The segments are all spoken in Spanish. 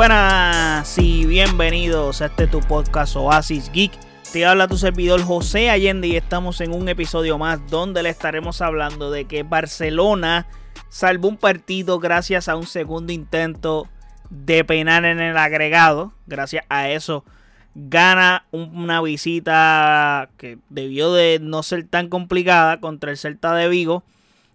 Buenas y bienvenidos a este tu podcast Oasis Geek. Te habla tu servidor José Allende y estamos en un episodio más donde le estaremos hablando de que Barcelona salvó un partido gracias a un segundo intento de penar en el agregado. Gracias a eso gana una visita que debió de no ser tan complicada contra el Celta de Vigo.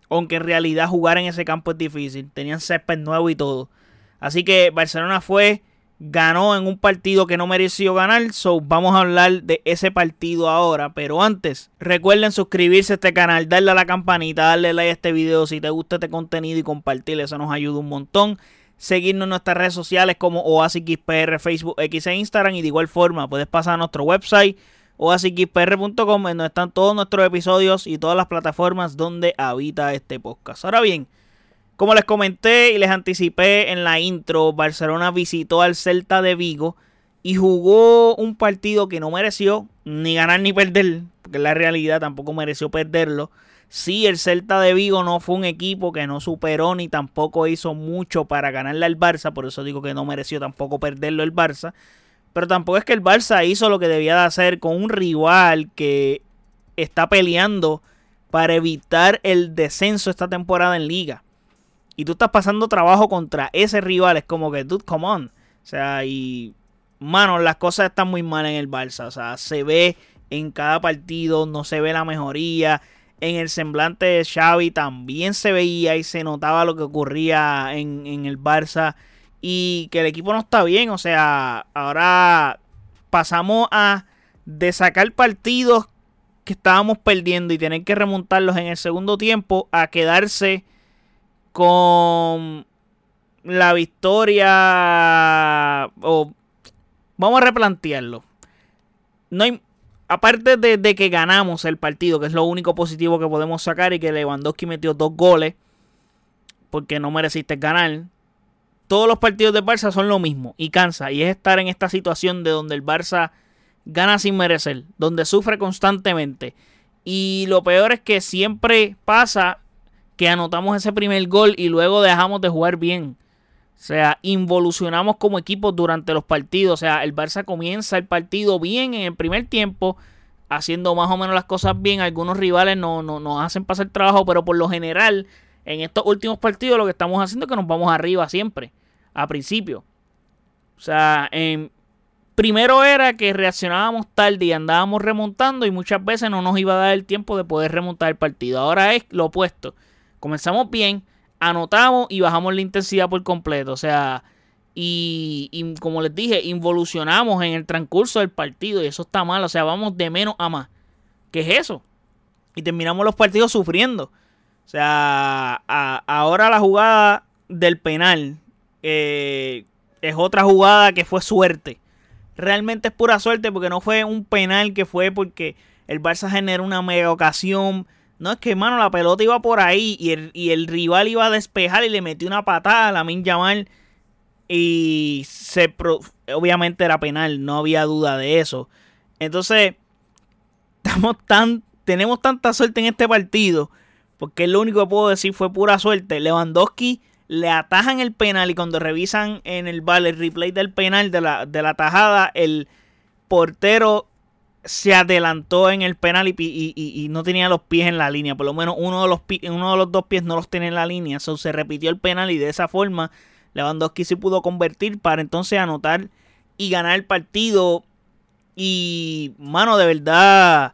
Aunque en realidad jugar en ese campo es difícil. Tenían césped nuevo y todo. Así que Barcelona fue, ganó en un partido que no mereció ganar. So vamos a hablar de ese partido ahora. Pero antes, recuerden suscribirse a este canal, darle a la campanita, darle like a este video si te gusta este contenido y compartirlo. Eso nos ayuda un montón. Seguirnos en nuestras redes sociales como OasisXPR, Facebook, X e Instagram. Y de igual forma, puedes pasar a nuestro website oasisxpr.com en donde están todos nuestros episodios y todas las plataformas donde habita este podcast. Ahora bien, como les comenté y les anticipé en la intro, Barcelona visitó al Celta de Vigo y jugó un partido que no mereció ni ganar ni perder, porque en la realidad tampoco mereció perderlo. Sí, el Celta de Vigo no fue un equipo que no superó ni tampoco hizo mucho para ganarle al Barça, por eso digo que no mereció tampoco perderlo el Barça. Pero tampoco es que el Barça hizo lo que debía de hacer con un rival que está peleando para evitar el descenso esta temporada en liga y tú estás pasando trabajo contra ese rival, es como que, dude, come on. O sea, y, mano, las cosas están muy mal en el Barça. O sea, se ve en cada partido, no se ve la mejoría. En el semblante de Xavi también se veía y se notaba lo que ocurría en, en el Barça. Y que el equipo no está bien. O sea, ahora pasamos a de sacar partidos que estábamos perdiendo y tener que remontarlos en el segundo tiempo a quedarse con la victoria o vamos a replantearlo. No hay, aparte de, que ganamos el partido, que es lo único positivo que podemos sacar y que Lewandowski metió dos goles porque no mereciste ganar. Todos los partidos de Barça son lo mismo y cansa y es estar en esta situación de donde el Barça gana sin merecer, donde sufre constantemente. Y lo peor es que siempre pasa que anotamos ese primer gol y luego dejamos de jugar bien. O sea, involucionamos como equipo durante los partidos. O sea, el Barça comienza el partido bien en el primer tiempo, haciendo más o menos las cosas bien. Algunos rivales no, no, nos hacen pasar trabajo, pero por lo general, en estos últimos partidos lo que estamos haciendo es que nos vamos arriba siempre, a principio. O sea, primero era que reaccionábamos tarde y andábamos remontando y muchas veces no nos iba a dar el tiempo de poder remontar el partido. Ahora es lo opuesto comenzamos bien, anotamos y bajamos la intensidad por completo. O sea, y, como les dije, involucionamos en el transcurso del partido y eso está mal. O sea, vamos de menos a más. ¿Qué es eso? Y terminamos los partidos sufriendo. O sea, ahora la jugada del penal eh, es otra jugada que fue suerte. Realmente es pura suerte porque no fue un penal que fue porque el Barça generó una mega ocasión no, es que, mano, la pelota iba por ahí y el, rival iba a despejar y le metió una patada a la Min Yamal. Y se obviamente era penal, no había duda de eso. Entonces, estamos tan, tenemos tanta suerte en este partido. Porque lo único que puedo decir fue pura suerte. Lewandowski le atajan el penal y cuando revisan en el bar el replay del penal de la, de la tajada, el portero se adelantó en el penal y, no tenía los pies en la línea. Por lo menos uno de los, uno de los dos pies no los tenía en la línea. Se repitió el penal y de esa forma Lewandowski se pudo convertir para entonces anotar y ganar el partido. Y, mano, de verdad,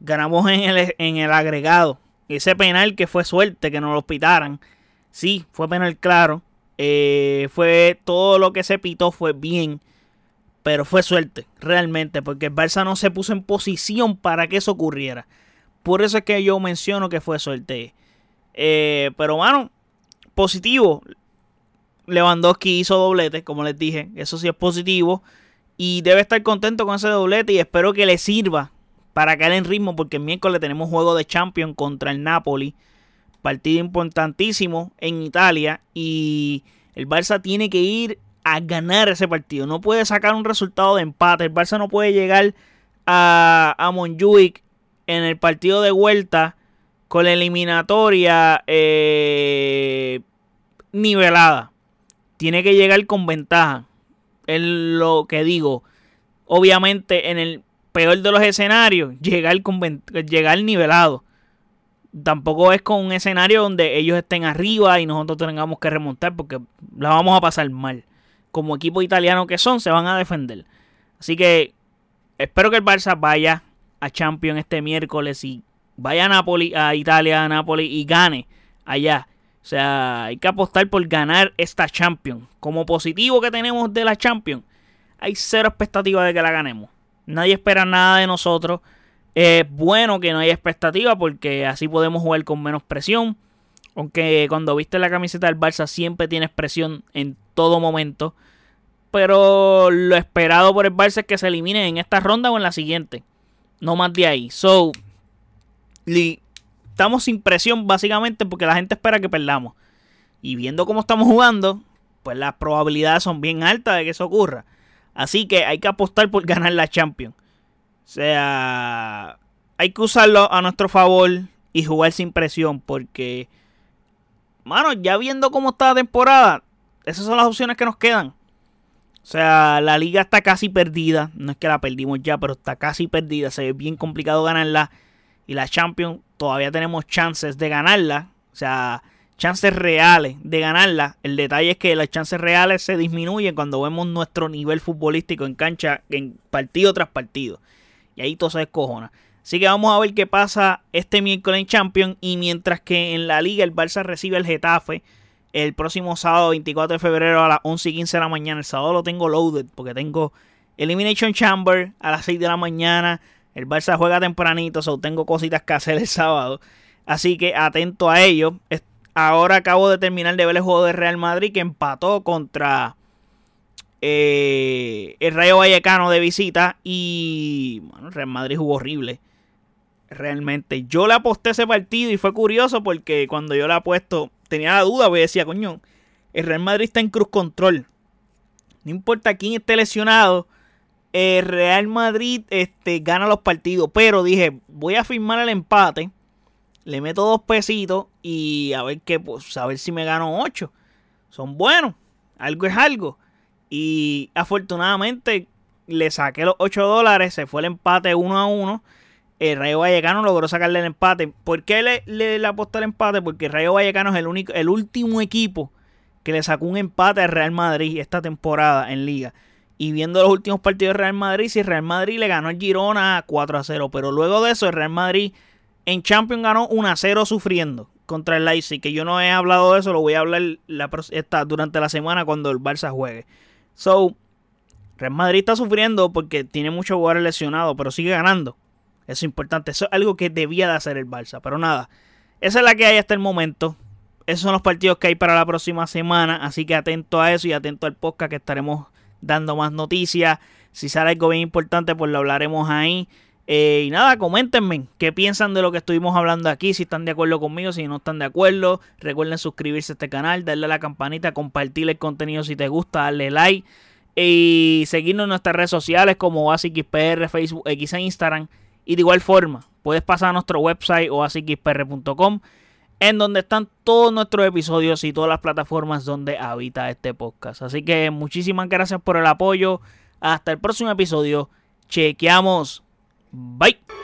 ganamos en el, agregado. Ese penal que fue suerte que nos lo pitaran. Sí, fue penal claro. Eh, fue todo lo que se pitó fue bien. Pero fue suerte, realmente, porque el Barça no se puso en posición para que eso ocurriera. Por eso es que yo menciono que fue suerte. Eh, pero bueno, positivo. Lewandowski hizo doblete, como les dije. Eso sí es positivo. Y debe estar contento con ese doblete y espero que le sirva para caer en ritmo porque el miércoles tenemos juego de Champions contra el Napoli. Partido importantísimo en Italia y el Barça tiene que ir a ganar ese partido. No puede sacar un resultado de empate. El Barça no puede llegar a, a Montjuic en el partido de vuelta con la eliminatoria eh, nivelada. Tiene que llegar con ventaja. es lo que digo. Obviamente, en el peor de los escenarios, llegar, con, llegar nivelado. Tampoco es con un escenario donde ellos estén arriba y nosotros tengamos que remontar porque la vamos a pasar mal. Como equipo italiano que son, se van a defender. Así que espero que el Barça vaya a Champions este miércoles y vaya a Napoli, a Italia, a Napoli y gane allá. O sea, hay que apostar por ganar esta Champions. Como positivo que tenemos de la Champions, hay cero expectativa de que la ganemos. Nadie espera nada de nosotros. Es bueno que no haya expectativa porque así podemos jugar con menos presión. Aunque cuando viste la camiseta del Barça siempre tienes presión en todo momento. Pero lo esperado por el Barça es que se elimine en esta ronda o en la siguiente. No más de ahí. So, estamos sin presión básicamente porque la gente espera que perdamos. Y viendo cómo estamos jugando, pues las probabilidades son bien altas de que eso ocurra. Así que hay que apostar por ganar la Champions. O sea, hay que usarlo a nuestro favor y jugar sin presión porque, mano, ya viendo cómo está la temporada, esas son las opciones que nos quedan. O sea, la liga está casi perdida. No es que la perdimos ya, pero está casi perdida. Se ve bien complicado ganarla. Y la Champions todavía tenemos chances de ganarla. O sea, chances reales de ganarla. El detalle es que las chances reales se disminuyen cuando vemos nuestro nivel futbolístico en cancha, en partido tras partido. Y ahí todo se descojona. Así que vamos a ver qué pasa este miércoles en Champions. Y mientras que en la liga el Barça recibe el Getafe el próximo sábado 24 de febrero a las 11 y 15 de la mañana. El sábado lo tengo loaded porque tengo Elimination Chamber a las 6 de la mañana. El Barça juega tempranito, so tengo cositas que hacer el sábado. Así que atento a ello. Ahora acabo de terminar de ver el juego de Real Madrid que empató contra eh, el Rayo Vallecano de visita. Y bueno, Real Madrid jugó horrible. Realmente. Yo le aposté ese partido y fue curioso porque cuando yo le apuesto tenía la duda, porque decía, coño, el Real Madrid está en cruz control. No importa quién esté lesionado, el Real Madrid este, gana los partidos. Pero dije, voy a firmar el empate. Le meto dos pesitos y a ver qué, pues, a ver si me gano ocho. Son buenos. Algo es algo. Y afortunadamente le saqué los 8 dólares. Se fue el empate uno a uno el Rayo Vallecano logró sacarle el empate. ¿Por qué le, le, aposté el empate? Porque el Rayo Vallecano es el, único, el último equipo que le sacó un empate al Real Madrid esta temporada en liga. Y viendo los últimos partidos de Real Madrid, si Real Madrid le ganó al Girona 4 a 0. Pero luego de eso, el Real Madrid en Champions ganó 1 a 0 sufriendo contra el Leipzig. Que yo no he hablado de eso, lo voy a hablar la, esta, durante la semana cuando el Barça juegue. So, Real Madrid está sufriendo porque tiene muchos jugadores lesionados, pero sigue ganando. Eso es importante. Eso es algo que debía de hacer el Barça. Pero nada, esa es la que hay hasta el momento. Esos son los partidos que hay para la próxima semana. Así que atento a eso y atento al podcast que estaremos dando más noticias. Si sale algo bien importante, pues lo hablaremos ahí. Eh, y nada, coméntenme qué piensan de lo que estuvimos hablando aquí, si están de acuerdo conmigo, si no están de acuerdo. Recuerden suscribirse a este canal, darle a la campanita, compartir el contenido si te gusta, darle like. Y seguirnos en nuestras redes sociales como BasicXPR, Facebook, X e Instagram. Y de igual forma, puedes pasar a nuestro website o a en donde están todos nuestros episodios y todas las plataformas donde habita este podcast. Así que muchísimas gracias por el apoyo. Hasta el próximo episodio. Chequeamos. Bye.